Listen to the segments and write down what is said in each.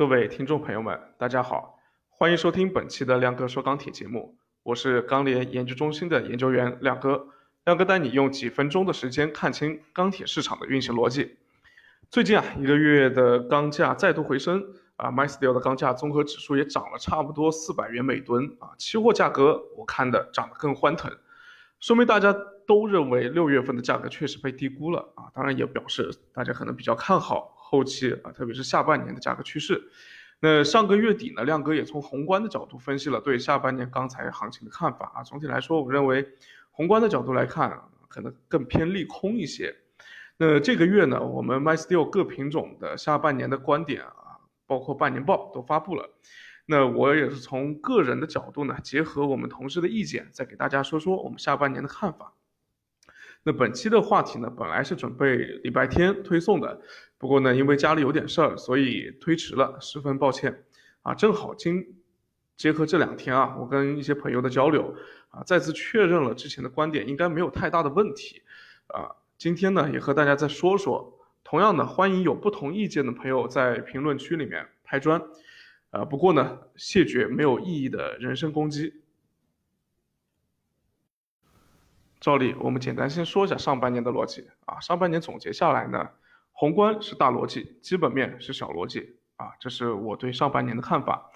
各位听众朋友们，大家好，欢迎收听本期的亮哥说钢铁节目，我是钢联研究中心的研究员亮哥。亮哥带你用几分钟的时间看清钢铁市场的运行逻辑。最近啊，一个月的钢价再度回升啊，MySteel 的钢价综合指数也涨了差不多四百元每吨啊，期货价格我看的涨得更欢腾，说明大家都认为六月份的价格确实被低估了啊，当然也表示大家可能比较看好。后期啊，特别是下半年的价格趋势。那上个月底呢，亮哥也从宏观的角度分析了对下半年钢材行情的看法啊。总体来说，我认为宏观的角度来看，可能更偏利空一些。那这个月呢，我们 MySteel 各品种的下半年的观点啊，包括半年报都发布了。那我也是从个人的角度呢，结合我们同事的意见，再给大家说说我们下半年的看法。那本期的话题呢，本来是准备礼拜天推送的，不过呢，因为家里有点事儿，所以推迟了，十分抱歉。啊，正好今结合这两天啊，我跟一些朋友的交流啊，再次确认了之前的观点，应该没有太大的问题。啊，今天呢，也和大家再说说。同样的，欢迎有不同意见的朋友在评论区里面拍砖。啊，不过呢，谢绝没有意义的人身攻击。照例，我们简单先说一下上半年的逻辑啊。上半年总结下来呢，宏观是大逻辑，基本面是小逻辑啊，这是我对上半年的看法。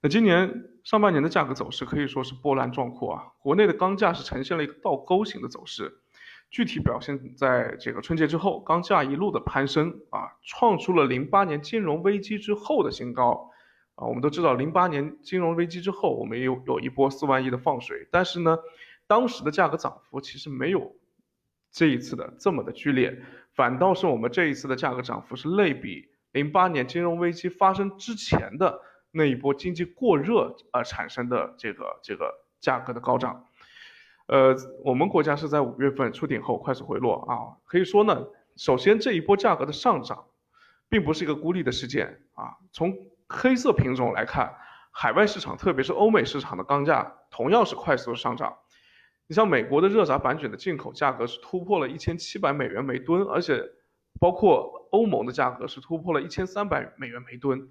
那今年上半年的价格走势可以说是波澜壮阔啊。国内的钢价是呈现了一个倒钩型的走势，具体表现在这个春节之后，钢价一路的攀升啊，创出了零八年金融危机之后的新高啊。我们都知道，零八年金融危机之后，我们有有一波四万亿的放水，但是呢。当时的价格涨幅其实没有这一次的这么的剧烈，反倒是我们这一次的价格涨幅是类比零八年金融危机发生之前的那一波经济过热而产生的这个这个价格的高涨。呃，我们国家是在五月份出顶后快速回落啊，可以说呢，首先这一波价格的上涨，并不是一个孤立的事件啊。从黑色品种来看，海外市场特别是欧美市场的钢价同样是快速的上涨。你像美国的热轧板卷的进口价格是突破了一千七百美元每吨，而且包括欧盟的价格是突破了一千三百美元每吨，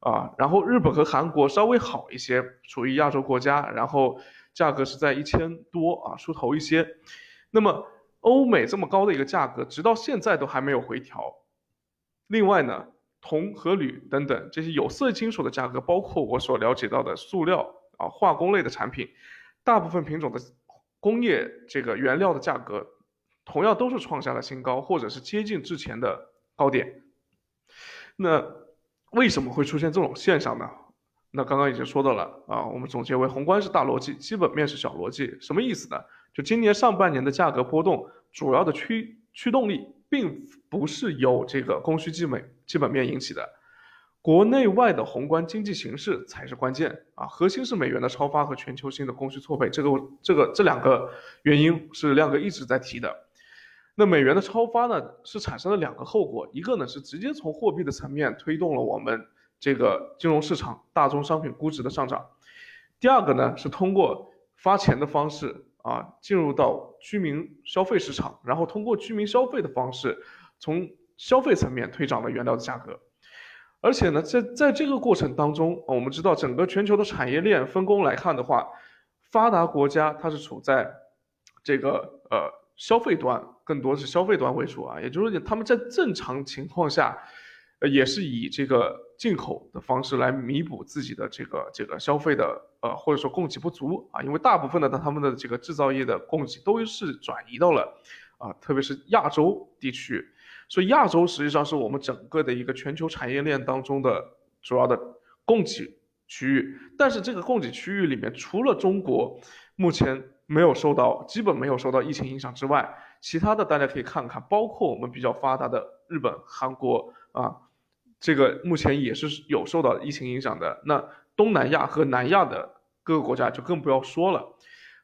啊，然后日本和韩国稍微好一些，属于亚洲国家，然后价格是在一千多啊出头一些。那么欧美这么高的一个价格，直到现在都还没有回调。另外呢，铜和铝等等这些有色金属的价格，包括我所了解到的塑料啊化工类的产品，大部分品种的。工业这个原料的价格，同样都是创下了新高，或者是接近之前的高点。那为什么会出现这种现象呢？那刚刚已经说到了啊，我们总结为宏观是大逻辑，基本面是小逻辑。什么意思呢？就今年上半年的价格波动，主要的驱驱动力并不是由这个供需基本基本面引起的。国内外的宏观经济形势才是关键啊，核心是美元的超发和全球性的供需错配，这个这个这两个原因是亮哥一直在提的。那美元的超发呢，是产生了两个后果，一个呢是直接从货币的层面推动了我们这个金融市场大宗商品估值的上涨，第二个呢是通过发钱的方式啊进入到居民消费市场，然后通过居民消费的方式，从消费层面推涨了原料的价格。而且呢，在在这个过程当中，我们知道整个全球的产业链分工来看的话，发达国家它是处在这个呃消费端，更多是消费端为主啊，也就是说他们在正常情况下，呃也是以这个进口的方式来弥补自己的这个这个消费的呃或者说供给不足啊，因为大部分的他们的这个制造业的供给都是转移到了啊，特别是亚洲地区。所以亚洲实际上是我们整个的一个全球产业链当中的主要的供给区域，但是这个供给区域里面，除了中国目前没有受到基本没有受到疫情影响之外，其他的大家可以看看，包括我们比较发达的日本、韩国啊，这个目前也是有受到疫情影响的。那东南亚和南亚的各个国家就更不要说了。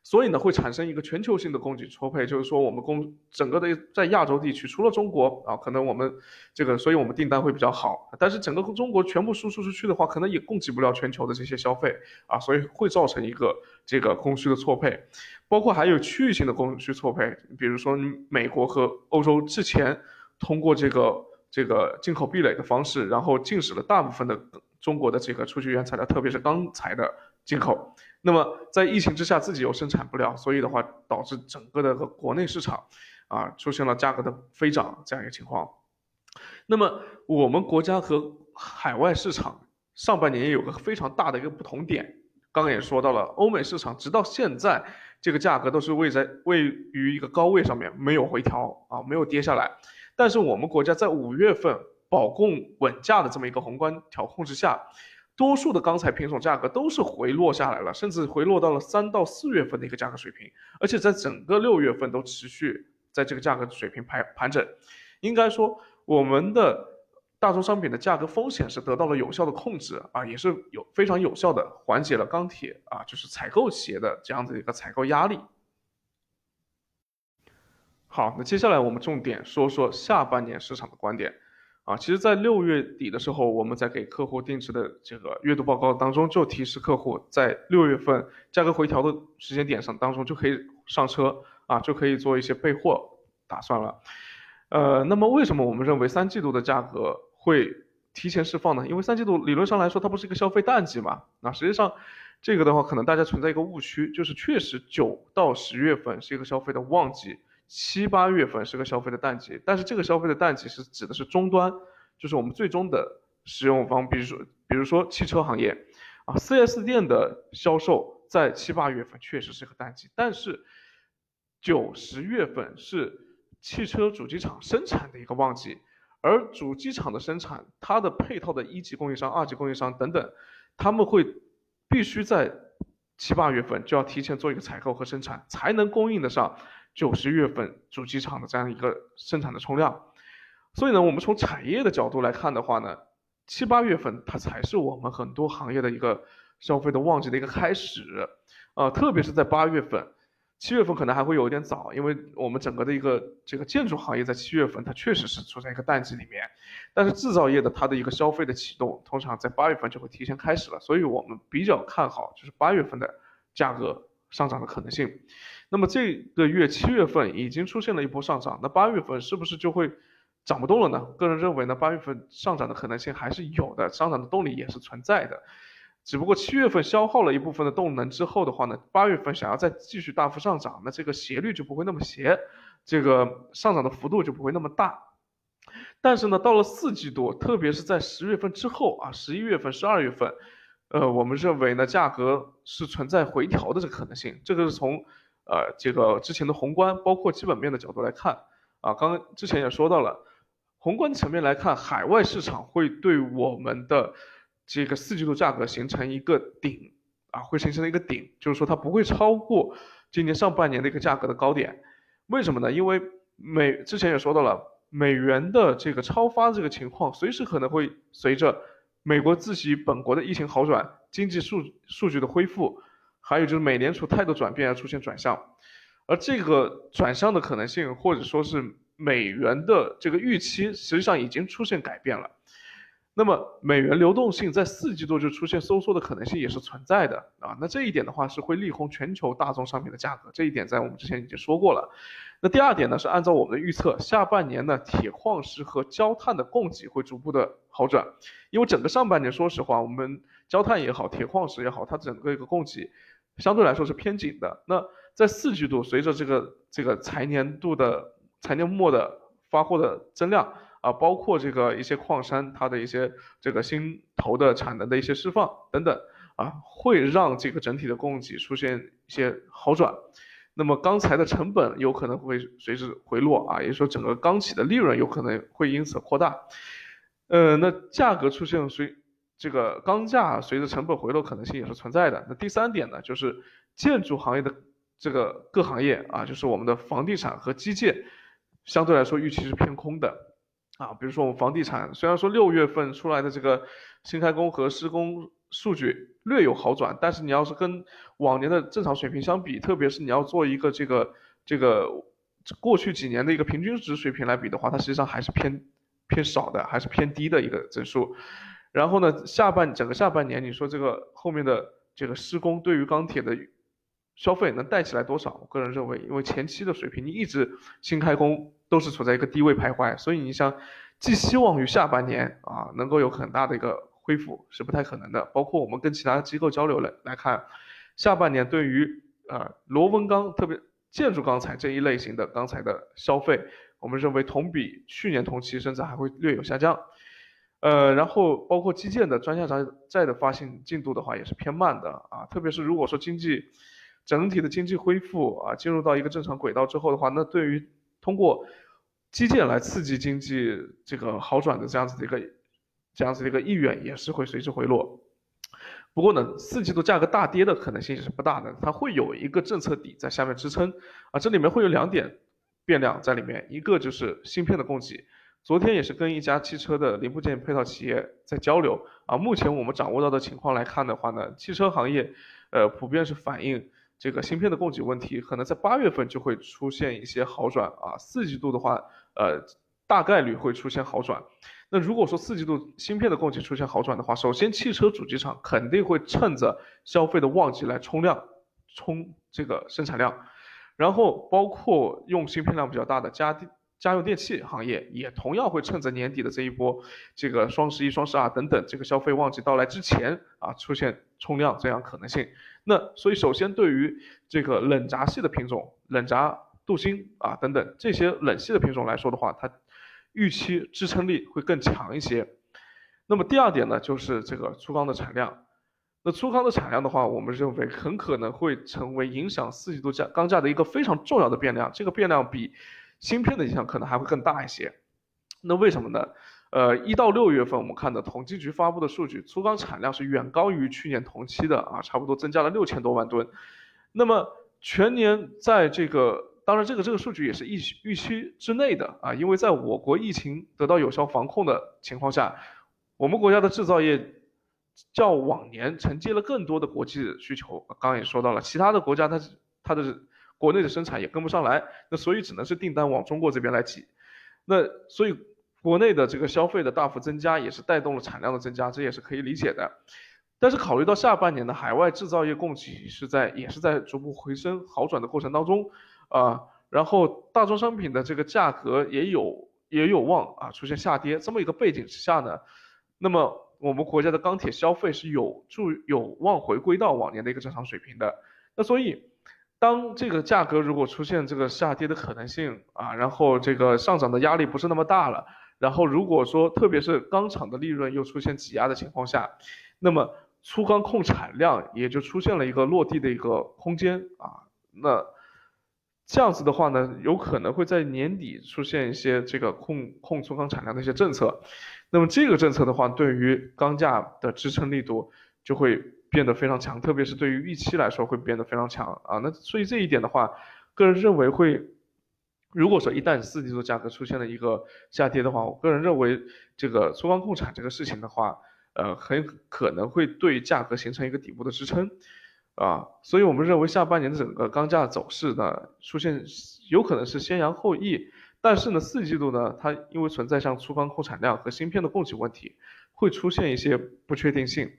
所以呢，会产生一个全球性的供给错配，就是说我们供整个的在亚洲地区，除了中国啊，可能我们这个，所以我们订单会比较好。但是整个中国全部输出出去的话，可能也供给不了全球的这些消费啊，所以会造成一个这个供需的错配，包括还有区域性的供需错配，比如说美国和欧洲之前通过这个这个进口壁垒的方式，然后禁止了大部分的中国的这个初级原材料，特别是钢材的进口。那么在疫情之下，自己又生产不了，所以的话导致整个的国内市场啊出现了价格的飞涨这样一个情况。那么我们国家和海外市场上半年也有个非常大的一个不同点，刚刚也说到了，欧美市场直到现在这个价格都是位在位于一个高位上面，没有回调啊，没有跌下来。但是我们国家在五月份保供稳价的这么一个宏观调控之下。多数的钢材品种价格都是回落下来了，甚至回落到了三到四月份的一个价格水平，而且在整个六月份都持续在这个价格水平盘盘整。应该说，我们的大宗商品的价格风险是得到了有效的控制啊，也是有非常有效的缓解了钢铁啊，就是采购企业的这样的一个采购压力。好，那接下来我们重点说说下半年市场的观点。啊，其实，在六月底的时候，我们在给客户定制的这个月度报告当中，就提示客户在六月份价格回调的时间点上当中就可以上车啊，就可以做一些备货打算了。呃，那么为什么我们认为三季度的价格会提前释放呢？因为三季度理论上来说，它不是一个消费淡季嘛。那实际上，这个的话，可能大家存在一个误区，就是确实九到十月份是一个消费的旺季。七八月份是个消费的淡季，但是这个消费的淡季是指的是终端，就是我们最终的使用方，比如说比如说汽车行业，啊，4S 店的销售在七八月份确实是个淡季，但是九十月份是汽车主机厂生产的一个旺季，而主机厂的生产，它的配套的一级供应商、二级供应商等等，他们会必须在七八月份就要提前做一个采购和生产，才能供应得上。九十月份主机厂的这样一个生产的冲量，所以呢，我们从产业的角度来看的话呢，七八月份它才是我们很多行业的一个消费的旺季的一个开始，呃，特别是在八月份，七月份可能还会有一点早，因为我们整个的一个这个建筑行业在七月份它确实是处在一个淡季里面，但是制造业的它的一个消费的启动通常在八月份就会提前开始了，所以我们比较看好就是八月份的价格上涨的可能性。那么这个月七月份已经出现了一波上涨，那八月份是不是就会涨不动了呢？个人认为呢，八月份上涨的可能性还是有的，上涨的动力也是存在的。只不过七月份消耗了一部分的动能之后的话呢，八月份想要再继续大幅上涨，那这个斜率就不会那么斜，这个上涨的幅度就不会那么大。但是呢，到了四季度，特别是在十月份之后啊，十一月份、十二月份，呃，我们认为呢，价格是存在回调的这个可能性，这个是从。呃，这个之前的宏观包括基本面的角度来看，啊，刚刚之前也说到了，宏观层面来看，海外市场会对我们的这个四季度价格形成一个顶，啊，会形成一个顶，就是说它不会超过今年上半年的一个价格的高点。为什么呢？因为美之前也说到了，美元的这个超发这个情况，随时可能会随着美国自己本国的疫情好转，经济数数据的恢复。还有就是美联储态度转变而出现转向，而这个转向的可能性，或者说是美元的这个预期，实际上已经出现改变了。那么美元流动性在四季度就出现收缩的可能性也是存在的啊。那这一点的话是会利空全球大宗商品的价格，这一点在我们之前已经说过了。那第二点呢是按照我们的预测，下半年呢铁矿石和焦炭的供给会逐步的好转，因为整个上半年说实话，我们焦炭也好，铁矿石也好，它整个一个供给。相对来说是偏紧的。那在四季度，随着这个这个财年度的财年末的发货的增量啊，包括这个一些矿山它的一些这个新投的产能的一些释放等等啊，会让这个整体的供给出现一些好转。那么钢材的成本有可能会随之回落啊，也就是说整个钢企的利润有可能会因此扩大。呃，那价格出现随。这个钢价随着成本回落可能性也是存在的。那第三点呢，就是建筑行业的这个各行业啊，就是我们的房地产和基建，相对来说预期是偏空的啊。比如说我们房地产，虽然说六月份出来的这个新开工和施工数据略有好转，但是你要是跟往年的正常水平相比，特别是你要做一个这个这个过去几年的一个平均值水平来比的话，它实际上还是偏偏少的，还是偏低的一个整数。然后呢，下半整个下半年，你说这个后面的这个施工对于钢铁的消费能带起来多少？我个人认为，因为前期的水平你一直新开工都是处在一个低位徘徊，所以你想寄希望于下半年啊能够有很大的一个恢复是不太可能的。包括我们跟其他机构交流来来看，下半年对于呃螺纹钢，特别建筑钢材这一类型的钢材的消费，我们认为同比去年同期甚至还会略有下降。呃，然后包括基建的专项债债的发行进度的话也是偏慢的啊，特别是如果说经济整体的经济恢复啊进入到一个正常轨道之后的话，那对于通过基建来刺激经济这个好转的这样子的一个这样子的一个意愿也是会随之回落。不过呢，四季度价格大跌的可能性也是不大的，它会有一个政策底在下面支撑啊，这里面会有两点变量在里面，一个就是芯片的供给。昨天也是跟一家汽车的零部件配套企业在交流啊，目前我们掌握到的情况来看的话呢，汽车行业，呃，普遍是反映这个芯片的供给问题，可能在八月份就会出现一些好转啊，四季度的话，呃，大概率会出现好转。那如果说四季度芯片的供给出现好转的话，首先汽车主机厂肯定会趁着消费的旺季来冲量，冲这个生产量，然后包括用芯片量比较大的家电。家用电器行业也同样会趁着年底的这一波，这个双十一、双十二等等这个消费旺季到来之前啊，出现冲量这样可能性。那所以首先对于这个冷轧系的品种，冷轧、镀锌啊等等这些冷系的品种来说的话，它预期支撑力会更强一些。那么第二点呢，就是这个粗钢的产量。那粗钢的产量的话，我们认为很可能会成为影响四季度价钢价的一个非常重要的变量。这个变量比芯片的影响可能还会更大一些，那为什么呢？呃，一到六月份我们看的统计局发布的数据，粗钢产量是远高于去年同期的啊，差不多增加了六千多万吨。那么全年在这个，当然这个这个数据也是预预期之内的啊，因为在我国疫情得到有效防控的情况下，我们国家的制造业较往年承接了更多的国际需求。刚刚也说到了，其他的国家它它的。国内的生产也跟不上来，那所以只能是订单往中国这边来挤，那所以国内的这个消费的大幅增加也是带动了产量的增加，这也是可以理解的。但是考虑到下半年的海外制造业供给是在也是在逐步回升好转的过程当中啊，然后大宗商品的这个价格也有也有望啊出现下跌这么一个背景之下呢，那么我们国家的钢铁消费是有助有望回归到往年的一个正常水平的，那所以。当这个价格如果出现这个下跌的可能性啊，然后这个上涨的压力不是那么大了，然后如果说特别是钢厂的利润又出现挤压的情况下，那么粗钢控产量也就出现了一个落地的一个空间啊，那这样子的话呢，有可能会在年底出现一些这个控控粗钢产量的一些政策，那么这个政策的话，对于钢价的支撑力度就会。变得非常强，特别是对于预期来说会变得非常强啊。那所以这一点的话，个人认为会，如果说一旦四季度价格出现了一个下跌的话，我个人认为这个粗钢控产这个事情的话，呃，很可能会对价格形成一个底部的支撑啊。所以我们认为下半年的整个钢价走势呢，出现有可能是先扬后抑，但是呢，四季度呢，它因为存在像粗钢控产量和芯片的供给问题，会出现一些不确定性。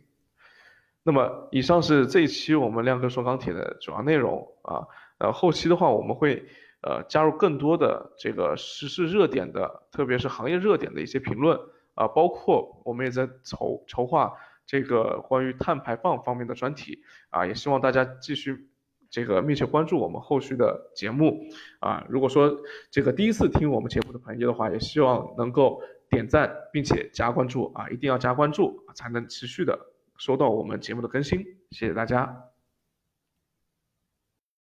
那么，以上是这一期我们亮哥说钢铁的主要内容啊。呃，后期的话，我们会呃加入更多的这个时事热点的，特别是行业热点的一些评论啊，包括我们也在筹筹划这个关于碳排放方面的专题啊，也希望大家继续这个密切关注我们后续的节目啊。如果说这个第一次听我们节目的朋友的话，也希望能够点赞并且加关注啊，一定要加关注才能持续的。收到我们节目的更新，谢谢大家。